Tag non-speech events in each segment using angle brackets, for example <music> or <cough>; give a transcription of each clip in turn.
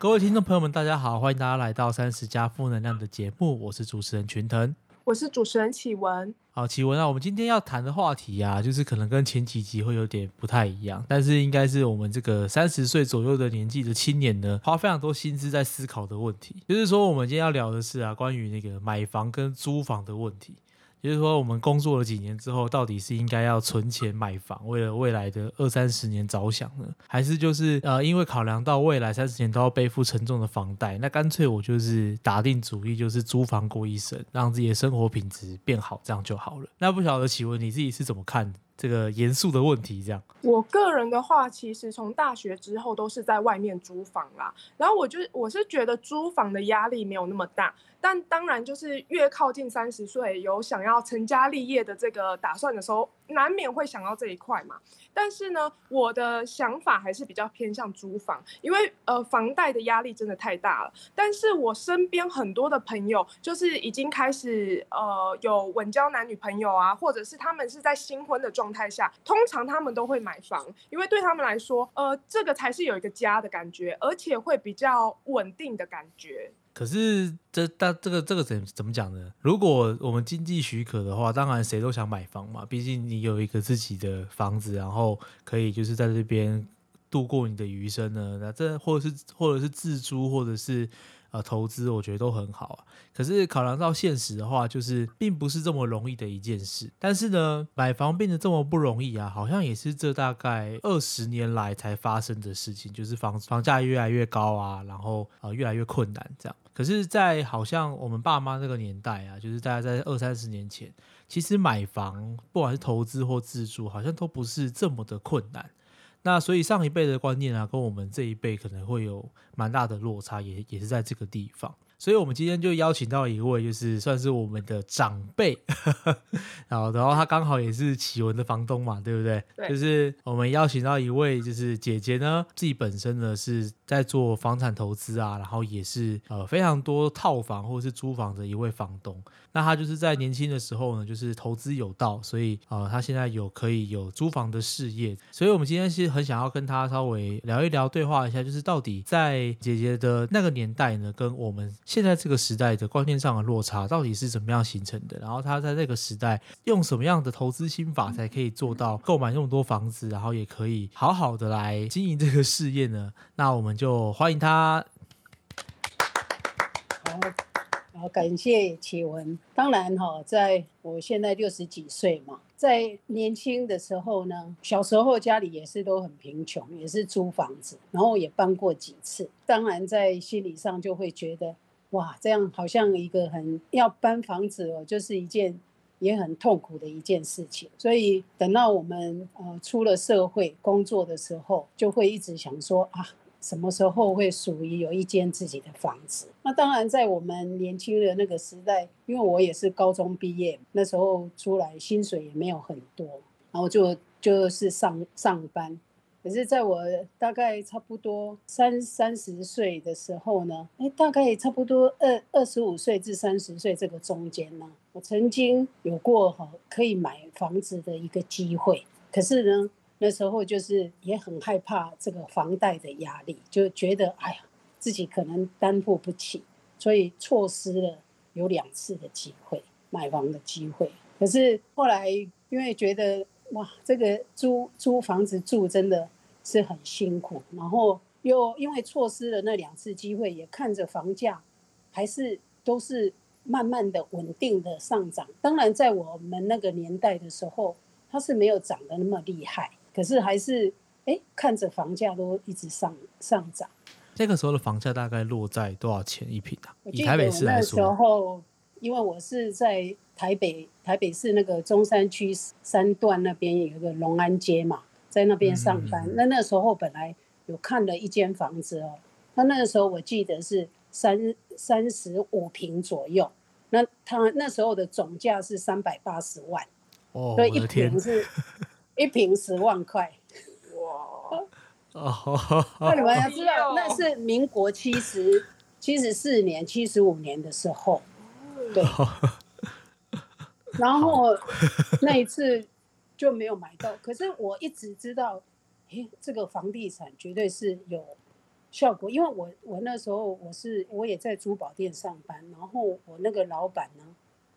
各位听众朋友们，大家好，欢迎大家来到三十加负能量的节目，我是主持人群腾。我是主持人启文。好，启文啊，我们今天要谈的话题啊，就是可能跟前几集会有点不太一样，但是应该是我们这个三十岁左右的年纪的青年呢，花非常多心思在思考的问题。就是说，我们今天要聊的是啊，关于那个买房跟租房的问题。也就是说，我们工作了几年之后，到底是应该要存钱买房，为了未来的二三十年着想呢，还是就是呃，因为考量到未来三十年都要背负沉重的房贷，那干脆我就是打定主意，就是租房过一生，让自己的生活品质变好，这样就好了。那不晓得启文你自己是怎么看这个严肃的问题？这样，我个人的话，其实从大学之后都是在外面租房啦，然后我就我是觉得租房的压力没有那么大。但当然，就是越靠近三十岁，有想要成家立业的这个打算的时候，难免会想到这一块嘛。但是呢，我的想法还是比较偏向租房，因为呃，房贷的压力真的太大了。但是我身边很多的朋友，就是已经开始呃有稳交男女朋友啊，或者是他们是在新婚的状态下，通常他们都会买房，因为对他们来说，呃，这个才是有一个家的感觉，而且会比较稳定的感觉。可是这但这个这个怎怎么讲呢？如果我们经济许可的话，当然谁都想买房嘛。毕竟你有一个自己的房子，然后可以就是在这边度过你的余生呢。那这或者是或者是自租，或者是。呃，投资我觉得都很好啊，可是考量到现实的话，就是并不是这么容易的一件事。但是呢，买房变得这么不容易啊，好像也是这大概二十年来才发生的事情，就是房房价越来越高啊，然后呃越来越困难这样。可是，在好像我们爸妈那个年代啊，就是大家在二三十年前，其实买房不管是投资或自住，好像都不是这么的困难。那所以上一辈的观念啊，跟我们这一辈可能会有蛮大的落差，也也是在这个地方。所以，我们今天就邀请到一位，就是算是我们的长辈，<laughs> 然后，然后他刚好也是启文的房东嘛，对不对？对。就是我们邀请到一位，就是姐姐呢，自己本身呢是在做房产投资啊，然后也是呃非常多套房或者是租房的一位房东。那他就是在年轻的时候呢，就是投资有道，所以呃他现在有可以有租房的事业。所以我们今天是很想要跟他稍微聊一聊，对话一下，就是到底在姐姐的那个年代呢，跟我们。现在这个时代的观念上的落差到底是怎么样形成的？然后他在那个时代用什么样的投资心法才可以做到购买那么多房子，然后也可以好好的来经营这个事业呢？那我们就欢迎他。好，感谢启文。当然哈，在我现在六十几岁嘛。在年轻的时候呢，小时候家里也是都很贫穷，也是租房子，然后也搬过几次。当然在心理上就会觉得。哇，这样好像一个很要搬房子哦，就是一件也很痛苦的一件事情。所以等到我们呃出了社会工作的时候，就会一直想说啊，什么时候会属于有一间自己的房子？那当然在我们年轻的那个时代，因为我也是高中毕业，那时候出来薪水也没有很多，然后就就是上上班。可是，在我大概差不多三三十岁的时候呢，哎，大概差不多二二十五岁至三十岁这个中间呢，我曾经有过哈可以买房子的一个机会。可是呢，那时候就是也很害怕这个房贷的压力，就觉得哎呀，自己可能担负不起，所以错失了有两次的机会买房的机会。可是后来因为觉得。哇，这个租租房子住真的是很辛苦，然后又因为错失了那两次机会，也看着房价还是都是慢慢的稳定的上涨。当然，在我们那个年代的时候，它是没有涨得那么厉害，可是还是哎看着房价都一直上上涨。那个时候的房价大概落在多少钱一平啊？以台北市来说，那时候因为我是在。台北台北市那个中山区三段那边有一个隆安街嘛，在那边上班。那那时候本来有看了一间房子哦，那那个时候我记得是三三十五平左右。那他那时候的总价是三百八十万，哦，所以一平是一瓶十万块。哇！哦，那你们要知道，那是民国七十七十四年、七十五年的时候，对。<laughs> 然后 <laughs> 那一次就没有买到，可是我一直知道，诶，这个房地产绝对是有效果，因为我我那时候我是我也在珠宝店上班，然后我那个老板呢，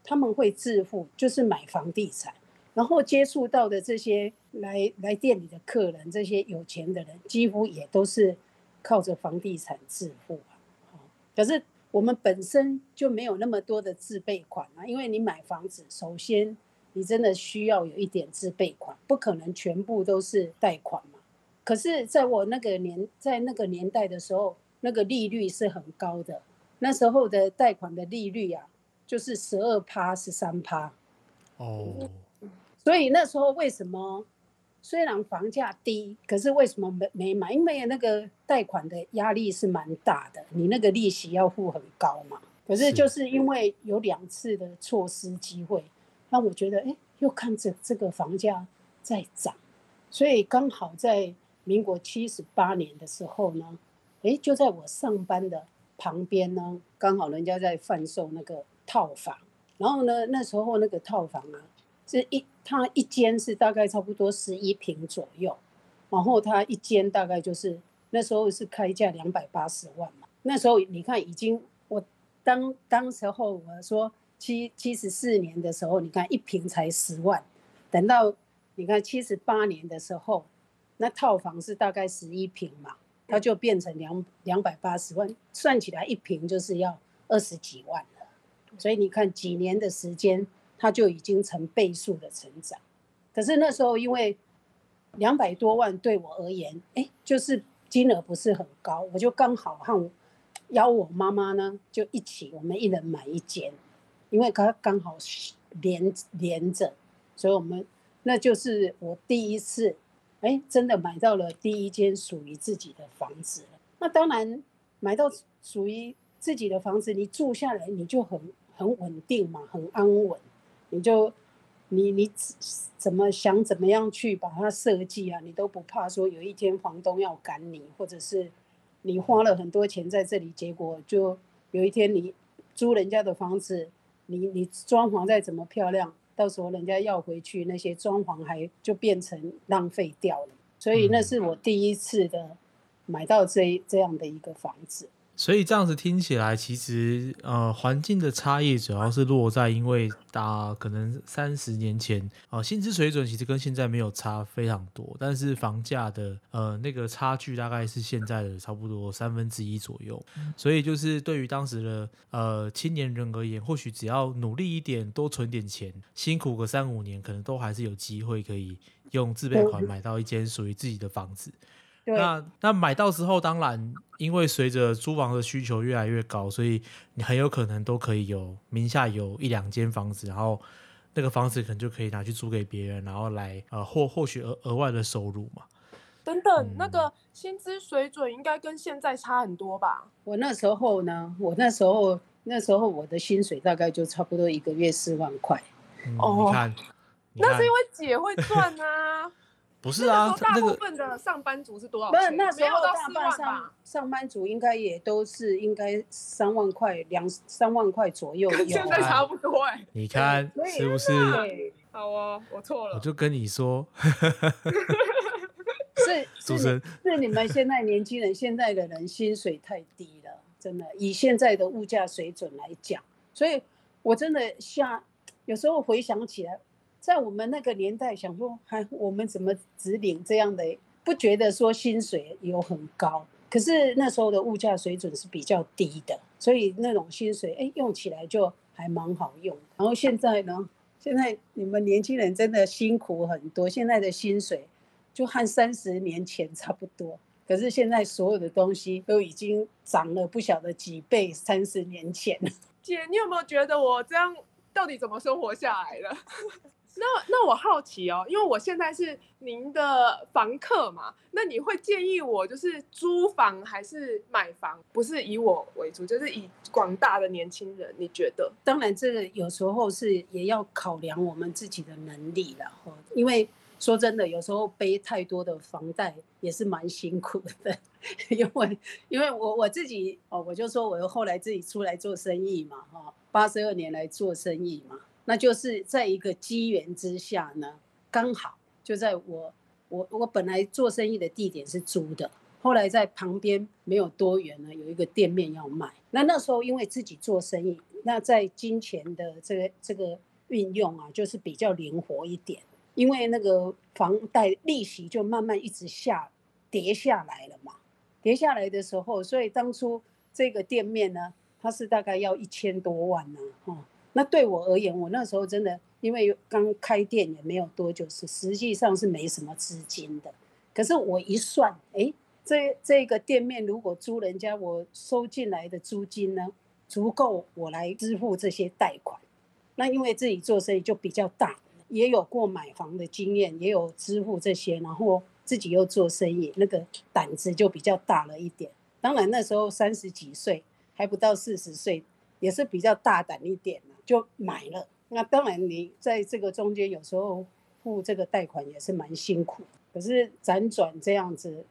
他们会致富，就是买房地产，然后接触到的这些来来店里的客人，这些有钱的人，几乎也都是靠着房地产致富啊。可是我们本身就没有那么多的自备款啊，因为你买房子，首先你真的需要有一点自备款，不可能全部都是贷款嘛。可是，在我那个年，在那个年代的时候，那个利率是很高的，那时候的贷款的利率啊，就是十二趴、十三趴。哦，所以那时候为什么虽然房价低，可是为什么没没买？因为那个贷款的压力是蛮大的，你那个利息要付很高嘛。可是是就是因为有两次的错失机会，让我觉得，哎，又看着这个房价在涨，所以刚好在民国七十八年的时候呢，哎，就在我上班的旁边呢，刚好人家在贩售那个套房，然后呢，那时候那个套房啊，这一它一间是大概差不多十一平左右，然后它一间大概就是那时候是开价两百八十万嘛，那时候你看已经我当当时候我说七七十四年的时候，你看一平才十万，等到你看七十八年的时候，那套房是大概十一平嘛，它就变成两两百八十万，算起来一平就是要二十几万了。所以你看几年的时间，它就已经成倍数的成长。可是那时候因为两百多万对我而言，哎，就是金额不是很高，我就刚好和我邀我妈妈呢，就一起我们一人买一间，因为它刚好连连着，所以我们那就是我第一次，哎，真的买到了第一间属于自己的房子了。那当然买到属于自己的房子，你住下来你就很很稳定嘛，很安稳，你就你你怎怎么想怎么样去把它设计啊，你都不怕说有一天房东要赶你，或者是你花了很多钱在这里，结果就有一天你租人家的房子，你你装潢再怎么漂亮，到时候人家要回去，那些装潢还就变成浪费掉了。所以那是我第一次的买到这这样的一个房子。所以这样子听起来，其实呃环境的差异主要是落在，因为大可能三十年前呃薪资水准其实跟现在没有差非常多，但是房价的呃那个差距大概是现在的差不多三分之一左右。所以就是对于当时的呃青年人而言，或许只要努力一点，多存点钱，辛苦个三五年，可能都还是有机会可以用自备款嗯买到一间属于自己的房子。对，那那买到之后，当然因为随着租房的需求越来越高，所以你很有可能都可以有名下有一两间房子，然后那个房子可能就可以拿去租给别人，然后来呃获获取额额外的收入嘛。等等，那嗯个薪资水准应该跟现在差很多吧？我那时候呢，我那时候那时候我的薪水大概就差不多一个月四万块。嗯，哦你看，你看那是因为姐会赚啊。不是啊，那个大部分的上班族是多少不是钱？没有那时候到四万大半上吧？上班族应该也都是应该三万块两三万块左右有跟 <laughs> 现在啊。差不多哎、<laughs> 你看是不是？对，好哦，我错了。我就跟你说，<laughs> 是是主持人是你们现在年轻人现在的人薪水太低了，真的以现在的物价水准来讲，所以我真的下有时候回想起来，在我们那个年代，想说还我们怎么只领这样的，不觉得说薪水有很高，可是那时候的物价水准是比较低的，所以那种薪水哎用起来就还蛮好用。然后现在呢，现在你们年轻人真的辛苦很多，现在的薪水就和三十年前差不多。可是现在所有的东西都已经涨了不晓得几倍，三十年前。<laughs> 姐，你有没有觉得我这样到底怎么生活下来的？那那我好奇哦，因为我现在是您的房客嘛，那你会建议我就是租房还是买房？不是以我为主，就是以广大的年轻人，你觉得？当然，这个有时候是也要考量我们自己的能力了哈。因为说真的，有时候背太多的房贷也是蛮辛苦的。<laughs> 因为因为我我自己哦，我就说我后来自己出来做生意嘛哈，八十二年来做生意嘛，那就是在一个机缘之下呢，刚好就在我我我本来做生意的地点是租的，后来在旁边没有多远呢，有一个店面要卖。那那时候因为自己做生意，那在金钱的这个这个运用啊，就是比较灵活一点。因为那个房贷利息就慢慢一直下跌下来了嘛，跌下来的时候，所以当初这个店面呢，它是大概要一千多万呢，哈。那对我而言，我那时候真的因为刚开店也没有多久，是实际上是没什么资金的。可是我一算，哎。这这个店面如果租人家，我收进来的租金呢，足够我来支付这些贷款。那因为自己做生意就比较大，也有过买房的经验，也有支付这些，然后自己又做生意，那个胆子就比较大了一点。当然那时候三十几岁，还不到四十岁，也是比较大胆一点就买了。那当然你在这个中间有时候付这个贷款也是蛮辛苦，可是辗转这样子。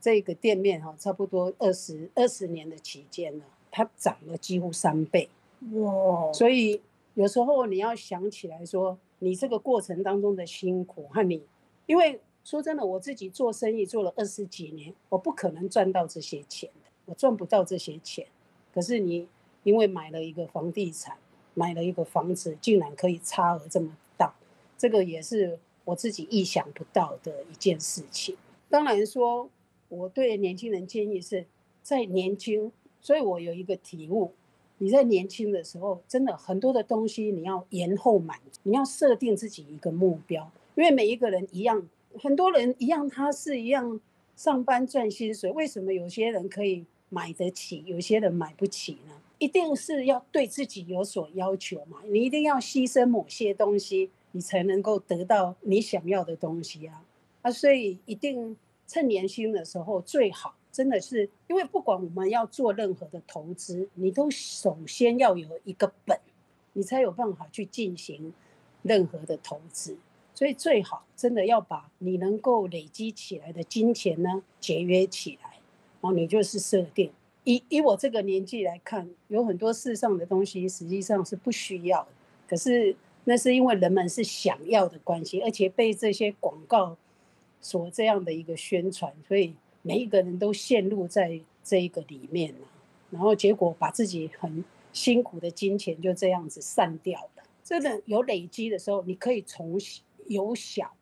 这个店面哈，差不多二十二十年的期间呢，它涨了几乎三倍，哇！所以有时候你要想起来说，你这个过程当中的辛苦和你，因为说真的，我自己做生意做了二十几年，我不可能赚到这些钱的，我赚不到这些钱。可是你因为买了一个房地产，买了一个房子，竟然可以差额这么大，这个也是我自己意想不到的一件事情。当然说。我对年轻人建议是，在年轻，所以我有一个体悟：你在年轻的时候，真的很多的东西你要延后满足，你要设定自己一个目标，因为每一个人一样，很多人一样，他是一样上班赚薪水，为什么有些人可以买得起，有些人买不起呢？一定是要对自己有所要求嘛，你一定要牺牲某些东西，你才能够得到你想要的东西啊！啊，所以一定。趁年轻的时候最好，真的是因为不管我们要做任何的投资，你都首先要有一个本，你才有办法去进行任何的投资。所以最好真的要把你能够累积起来的金钱呢节约起来，然后你就是设定。以以我这个年纪来看，有很多世上的东西实际上是不需要的，可是那是因为人们是想要的关系，而且被这些广告。所这样的一个宣传，所以每一个人都陷入在这一个里面了，然后结果把自己很辛苦的金钱就这样子散掉了。真的有累积的时候，你可以从由小。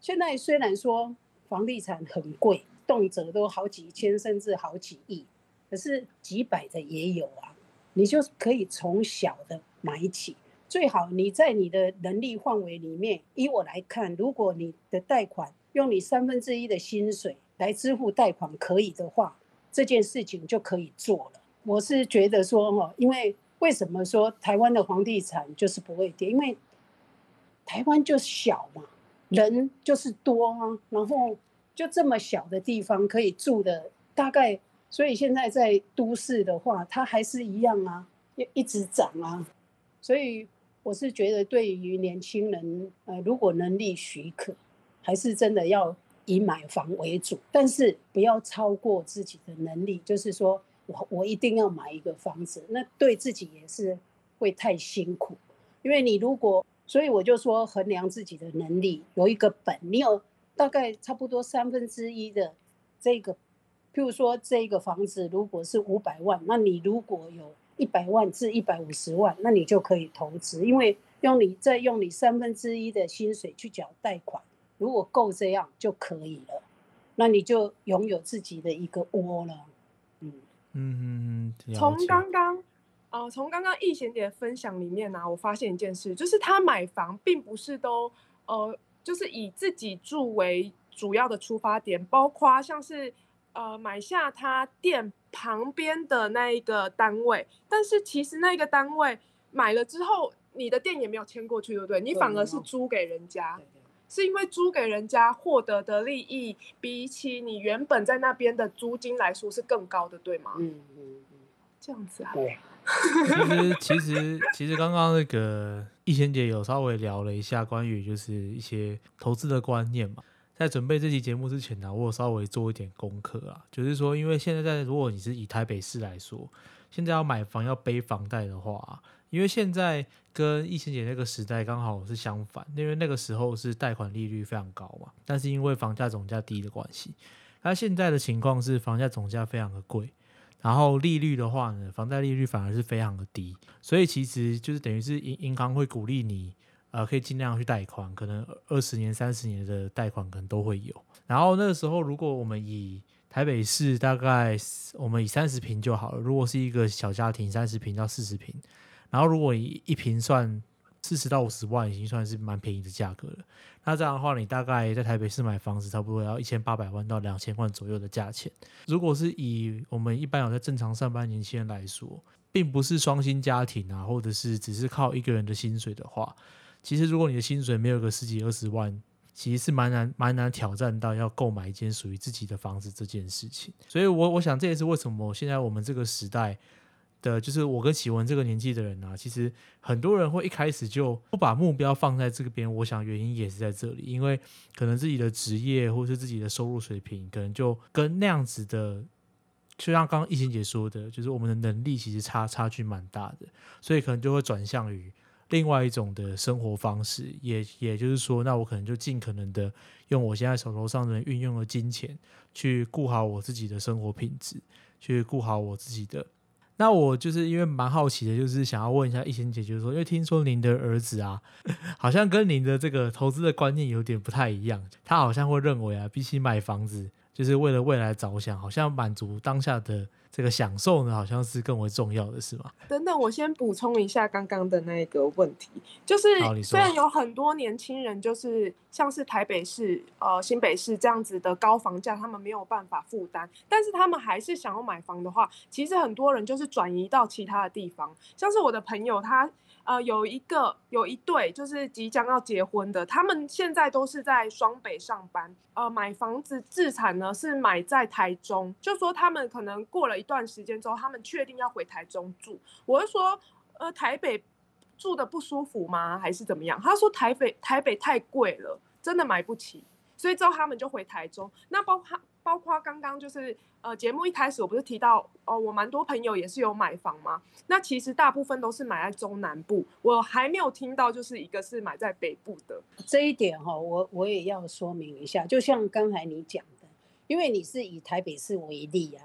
现在虽然说房地产很贵，动辄都好几千甚至好几亿，可是几百的也有啊。你就可以从小的买起，最好你在你的能力范围里面。以我来看，如果你的贷款，用你三分之一的薪水来支付贷款，可以的话，这件事情就可以做了。我是觉得说，哈，因为为什么说台湾的房地产就是不会跌？因为台湾就小嘛，人就是多啊，然后就这么小的地方可以住的，大概，所以现在在都市的话，它还是一样啊，一一直涨啊。所以我是觉得，对于年轻人，呃，如果能力许可。还是真的要以买房为主，但是不要超过自己的能力。就是说我我一定要买一个房子，那对自己也是会太辛苦。因为你如果，所以我就说衡量自己的能力，有一个本，你有大概差不多三分之一的这个，譬如说这个房子如果是五百万，那你如果有一百万至一百五十万，那你就可以投资，因为用你再用你三分之一的薪水去缴贷款。如果够这样就可以了，那你就拥有自己的一个窝了。嗯嗯嗯。从刚刚，呃，从刚刚易贤姐分享里面呢，我发现一件事，就是她买房并不是都，呃，就是以自己住为主要的出发点，包括像是，呃，买下他店旁边的那一个单位，但是其实那个单位买了之后，你的店也没有迁过去，对不对？你反而是租给人家。是因为租给人家获得的利益，比起你原本在那边的租金来说是更高的，对吗？嗯嗯嗯，这样子啊。<laughs> 对。其实其实其实刚刚那个易贤姐有稍微聊了一下关于就是一些投资的观念嘛，在准备这期节目之前呢，我有稍微做一点功课啊，就是说，因为现在在如果你是以台北市来说，现在要买房要背房贷的话。因为现在跟疫情姐那个时代刚好是相反，因为那个时候是贷款利率非常高嘛，但是因为房价总价低的关系，那现在的情况是房价总价非常的贵，然后利率的话呢，房贷利率反而是非常的低，所以其实就是等于是银银行会鼓励你，呃，可以尽量去贷款，可能二十年、三十年的贷款可能都会有。然后那个时候，如果我们以台北市大概我们以三十平就好了，如果是一个小家庭，三十平到四十平，然后如果一一平算四十到五十万，已经算是蛮便宜的价格了。那这样的话，你大概在台北市买房子，差不多要一千八百万到两千万左右的价钱。如果是以我们一般有在正常上班年轻人来说，并不是双薪家庭啊，或者是只是靠一个人的薪水的话，其实如果你的薪水没有个十几二十万，其实是蛮难蛮难挑战到要购买一间属于自己的房子这件事情。所以，我我想这也是为什么现在我们这个时代。的就是我跟启文这个年纪的人啊，其实很多人会一开始就不把目标放在这边。我想原因也是在这里，因为可能自己的职业或是自己的收入水平，可能就跟那样子的，就像刚刚易欣姐说的，就是我们的能力其实差差距蛮大的，所以可能就会转向于另外一种的生活方式。也也就是说，那我可能就尽可能的用我现在手头上的运用的金钱，去顾好我自己的生活品质，去顾好我自己的。那我就是因为蛮好奇的，就是想要问一下易贤姐，就是说，因为听说您的儿子啊，<laughs> 好像跟您的这个投资的观念有点不太一样，他好像会认为啊，比起买房子，就是为了未来着想，好像满足当下的。这个享受呢，好像是更为重要的，是吗？等等，我先补充一下刚刚的那个问题，就是虽然有很多年轻人，就是像是台北市、呃新北市这样子的高房价，他们没有办法负担，但是他们还是想要买房的话，其实很多人就是转移到其他的地方，像是我的朋友他。呃，有一个有一对就是即将要结婚的，他们现在都是在双北上班。呃，买房子自产呢是买在台中，就说他们可能过了一段时间之后，他们确定要回台中住。我是说，呃，台北住的不舒服吗？还是怎么样？他说台北台北太贵了，真的买不起，所以之后他们就回台中。那包括包括刚刚就是。呃，节目一开始我不是提到哦，我蛮多朋友也是有买房吗？那其实大部分都是买在中南部，我还没有听到就是一个是买在北部的这一点哈，我我也要说明一下，就像刚才你讲的，因为你是以台北市为例啊，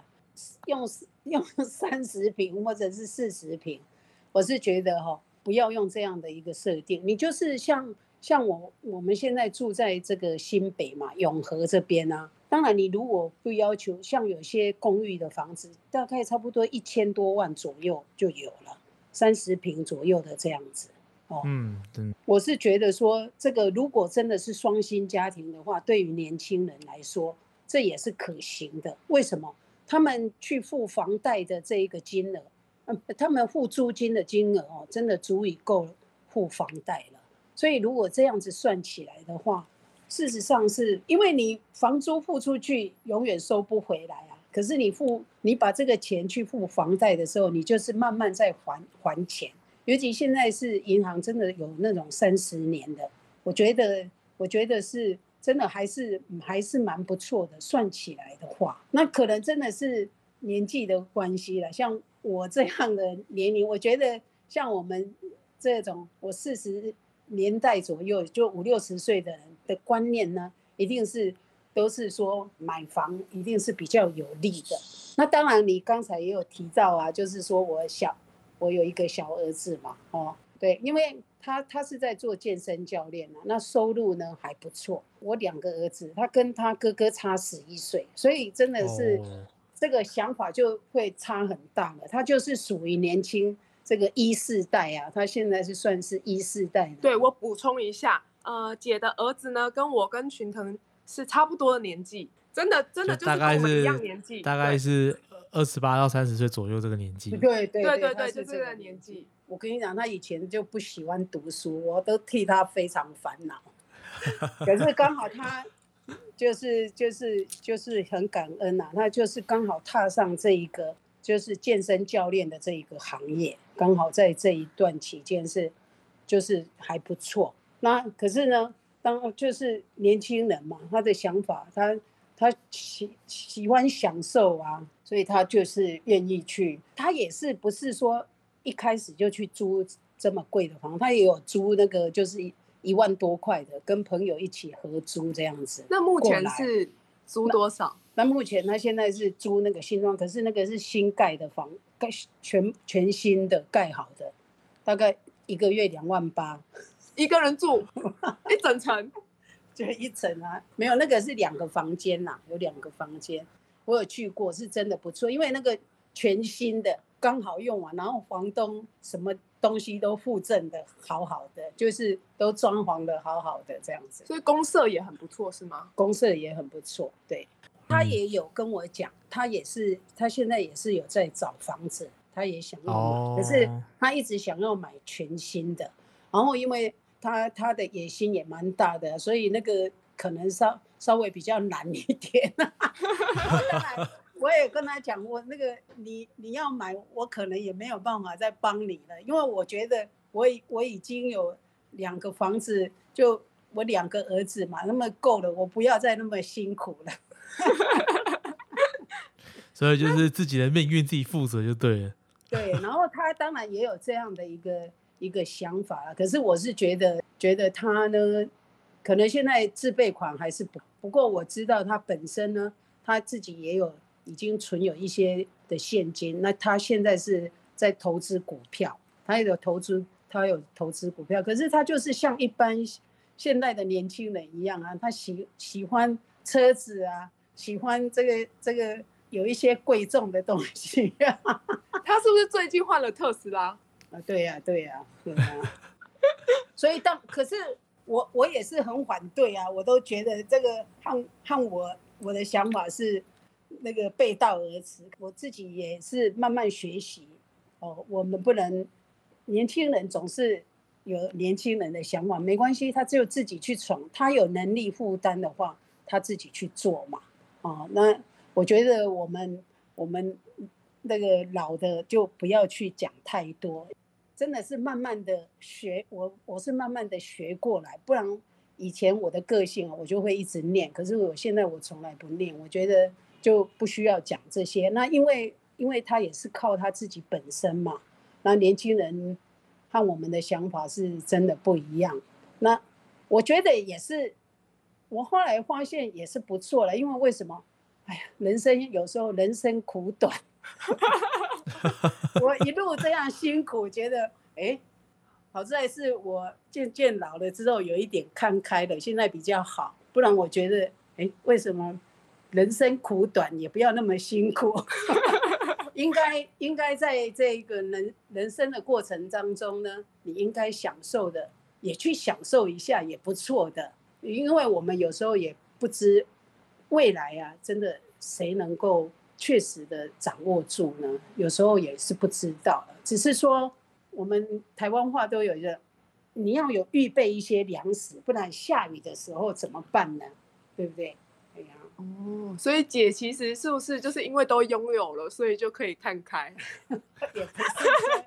用 <laughs> 用三十平或者是四十平，我是觉得哈，不要用这样的一个设定，你就是像像我我们现在住在这个新北嘛，永和这边啊。当然，你如果不要求像有些公寓的房子，大概差不多一千多万左右就有了，三十平左右的这样子。哦，嗯，我是觉得说，这个如果真的是双薪家庭的话，对于年轻人来说，这也是可行的。为什么？他们去付房贷的这一个金额，他们付租金的金额哦，真的足以够付房贷了。所以如果这样子算起来的话，事实上是因为你房租付出去永远收不回来啊，可是你付你把这个钱去付房贷的时候，你就是慢慢在还还钱。尤其现在是银行真的有那种三十年的，我觉得我觉得是真的还是还是蛮不错的。算起来的话，那可能真的是年纪的关系了。像我这样的年龄，我觉得像我们这种我四十年代左右就五六十岁的人。的观念呢，一定是都是说买房一定是比较有利的。那当然，你刚才也有提到啊，就是说我小我有一个小儿子嘛，哦，对，因为他他是在做健身教练啊，那收入呢还不错。我两个儿子，他跟他哥哥差十一岁，所以真的是这个想法就会差很大了。他就是属于年轻这个一世代啊，他现在是算是一世代。对我补充一下。呃，姐的儿子呢，跟我跟群腾是差不多的年纪，真的真的就是跟我们一样年纪，大概是二十八到三十岁左右这个年纪。对对对对对，就这个年纪。我跟你讲，他以前就不喜欢读书，我都替他非常烦恼。可是刚好他 <laughs> 就是就是就是很感恩呐，他就是刚好踏上这一个就是健身教练的这一个行业，刚好在这一段期间是就是还不错。那可是呢，当就是年轻人嘛，他的想法，他他喜喜欢享受啊，所以他就是愿意去。他也是不是说一开始就去租这么贵的房，他也有租那个就是一万多块的，跟朋友一起合租这样子。那目前是租多少？那目前他现在是租那个新装，可是那个是新盖的房，盖全全新的盖好的，大概一个月两万八，一个人住一整层，<laughs> 就一层啊，没有那个是两个房间呐，有两个房间，我有去过，是真的不错，因为那个全新的刚好用完，然后房东什么东西都附赠的好好的，就是都装潢的好好的这样子，所以公社也很不错，是吗？公社也很不错，对。他嗯也有跟我讲，他也是，他现在也是有在找房子，他也想要买，哦可是他一直想要买全新的，然后因为他他的野心也蛮大的，所以那个可能稍稍微比较难一点。<laughs> <laughs> <laughs> 当然，我也跟他讲，我那个你你要买，我可能也没有办法再帮你了，因为我觉得我已我已经有两个房子，就我两个儿子嘛，那么够了，我不要再那么辛苦了。<laughs> 所以就是自己的命运自己负责就对了。<laughs> 对，然后他当然也有这样的一个一个想法啦。可是我是觉得，觉得他呢，可能现在自备款还是不。不过我知道他本身呢，他自己也有已经存有一些的现金。那他现在是在投资股票，他有投资，他有投资股票。可是他就是像一般现代的年轻人一样啊，他喜喜欢车子啊，喜欢这个这个有一些贵重的东西啊。<laughs> 他是不是最近换了特斯拉？啊，对呀、对呀、对呀、所以当可是我我也是很反对啊，我都觉得这个和和我我的想法是那个背道而驰。我自己也是慢慢学习哦，我们不能年轻人总是有年轻人的想法，没关系，他只有自己去闯，他有能力负担的话，他自己去做嘛。哦，那我觉得我们我们那个老的就不要去讲太多，真的是慢慢的学，我我是慢慢的学过来，不然以前我的个性啊，我就会一直念，可是我现在我从来不念，我觉得就不需要讲这些。那因为因为他也是靠他自己本身嘛，那年轻人和我们的想法是真的不一样。那我觉得也是，我后来发现也是不错了，因为为什么？哎呀，人生有时候人生苦短，<laughs> 我一路这样辛苦，觉得哎，好在是我渐渐老了之后有一点看开了，现在比较好。不然我觉得，哎，为什么人生苦短，也不要那么辛苦？<laughs> 应该应该在这个人人生的过程当中呢，你应该享受的，也去享受一下，也不错的。因为我们有时候也不知未来啊，真的谁能够确实的掌握住呢？有时候也是不知道的。只是说我们台湾话都有一个，你要有预备一些粮食，不然下雨的时候怎么办呢？对不对？哦，所以姐其实是不是就是因为都拥有了，所以就可以看开？<laughs> 也不是。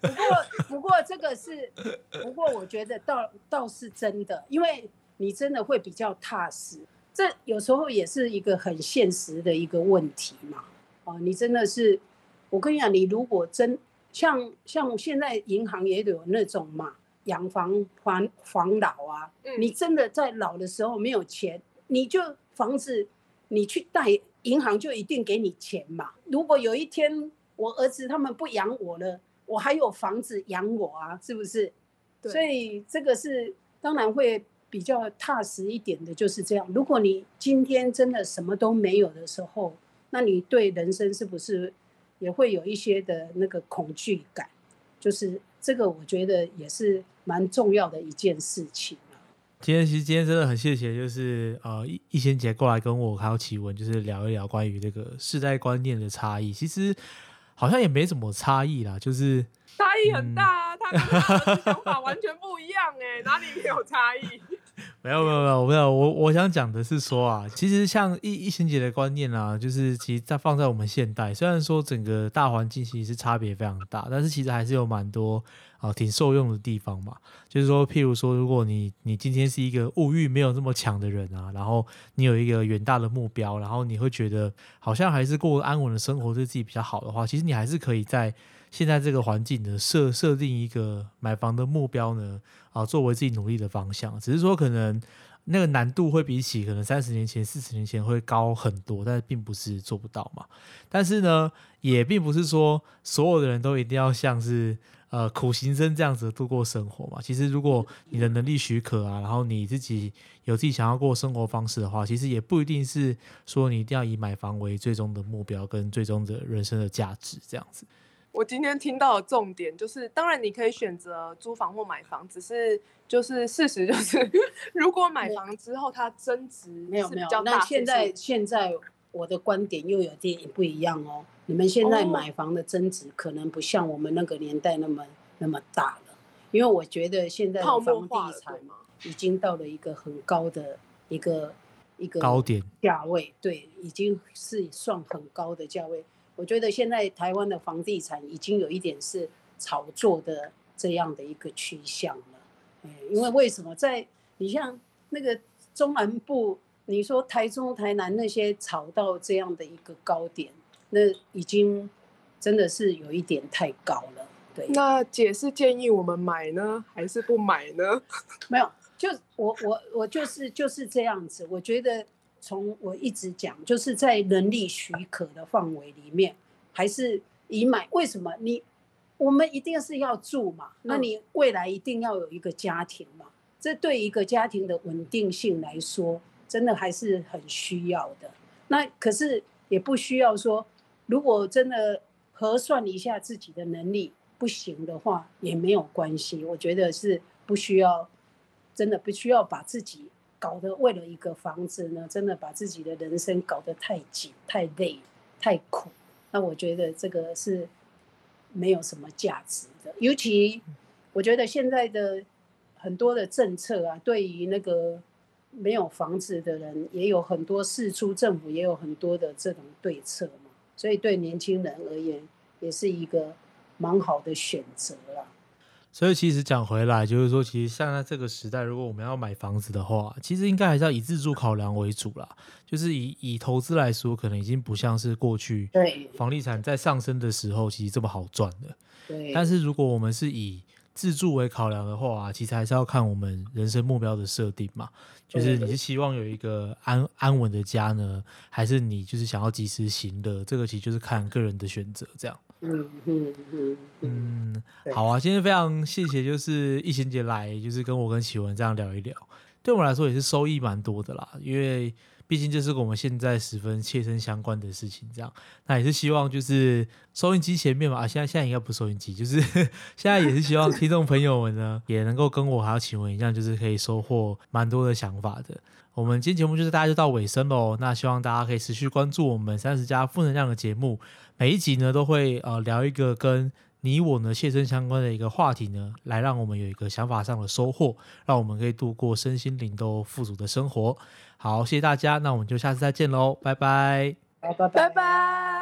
不过，不过这个是，不过我觉得倒倒是真的，因为你真的会比较踏实。这有时候也是一个很现实的一个问题嘛。哦，你真的是，我跟你讲，你如果真像像现在银行也有那种嘛，养房还房老啊，嗯你真的在老的时候没有钱，你就房子你去贷，银行就一定给你钱嘛。如果有一天我儿子他们不养我了，我还有房子养我啊，是不是？对所以这个是当然会比较踏实一点的，就是这样。如果你今天真的什么都没有的时候，那你对人生是不是也会有一些的那个恐惧感？就是这个，我觉得也是蛮重要的一件事情啊。今天其实今天真的很谢谢，就是呃一一仙姐过来跟我还有奇文，就是聊一聊关于这个世代观念的差异。其实好像也没什么差异啦，就是差异很大啊，他跟我的想法完全不一样哎、哪里没有差异？<laughs> 没有没有没有没有，我我想讲的是说啊，其实像一一贤姐的观念啊，就是其实在放在我们现代，虽然说整个大环境其实是差别非常大，但是其实还是有蛮多啊、挺受用的地方嘛。就是说，譬如说，如果你你今天是一个物欲没有那么强的人啊，然后你有一个远大的目标，然后你会觉得好像还是过安稳的生活对自己比较好的话，其实你还是可以在现在这个环境呢设设定一个买房的目标呢，啊，作为自己努力的方向。只是说可能那个难度会比起可能三十年前、四十年前会高很多，但是并不是做不到嘛。但是呢，也并不是说所有的人都一定要像是呃苦行僧这样子度过生活嘛。其实如果你的能力许可啊，然后你自己有自己想要过生活方式的话，其实也不一定是说你一定要以买房为最终的目标跟最终的人生的价值这样子。我今天听到的重点就是，当然你可以选择租房或买房，只是就是事实就是，<laughs> 如果买房之后它增值没有没有，那现在现在我的观点又有点不一样哦。你们现在买房的增值可能不像我们那个年代那么那么大了，因为我觉得现在的房地产已经到了一个很高的一个一个高点价位，对，已经是算很高的价位。我觉得现在台湾的房地产已经有一点是炒作的这样的一个趋向了，哎，因为为什么在你像那个中南部，你说台中、台南那些炒到这样的一个高点，那已经真的是有一点太高了。对，那姐是建议我们买呢，还是不买呢？<laughs> 没有，就我我我就是就是这样子，我觉得。从我一直讲，就是在能力许可的范围里面，还是以买。为什么你我们一定是要住嘛？那你未来一定要有一个家庭嘛？这对一个家庭的稳定性来说，真的还是很需要的。那可是也不需要说，如果真的核算一下自己的能力不行的话，也没有关系。我觉得是不需要，真的不需要把自己。搞得为了一个房子呢，真的把自己的人生搞得太紧、太累、太苦。那我觉得这个是没有什么价值的。尤其我觉得现在的很多的政策啊，对于那个没有房子的人，也有很多事出政府也有很多的这种对策嘛。所以对年轻人而言，也是一个蛮好的选择了。所以其实讲回来，就是说，其实现在这个时代，如果我们要买房子的话，其实应该还是要以自住考量为主啦。就是以以投资来说，可能已经不像是过去对房地产在上升的时候，其实这么好赚的。对。但是如果我们是以自住为考量的话，其实还是要看我们人生目标的设定嘛。就是你是希望有一个安安稳的家呢，还是你就是想要及时行乐？这个其实就是看个人的选择，这样。嗯嗯嗯嗯，好啊！今天非常谢谢，就是易贤姐来，就是跟我跟启文这样聊一聊，对我们来说也是收益蛮多的啦。因为毕竟这是跟我们现在十分切身相关的事情，这样，那也是希望就是收音机前面嘛，啊，现在现在应该不收音机，就是 <laughs> 现在也是希望听众朋友们呢，也能够跟我还有启文一样，就是可以收获蛮多的想法的。我们今天节目就是大家就到尾声喽，那希望大家可以持续关注我们三十加负能量的节目。每一集呢都会呃聊一个跟你我呢切身相关的一个话题呢，来让我们有一个想法上的收获，让我们可以度过身心灵都富足的生活。好，谢谢大家，那我们就下次再见喽，拜拜，拜拜拜拜。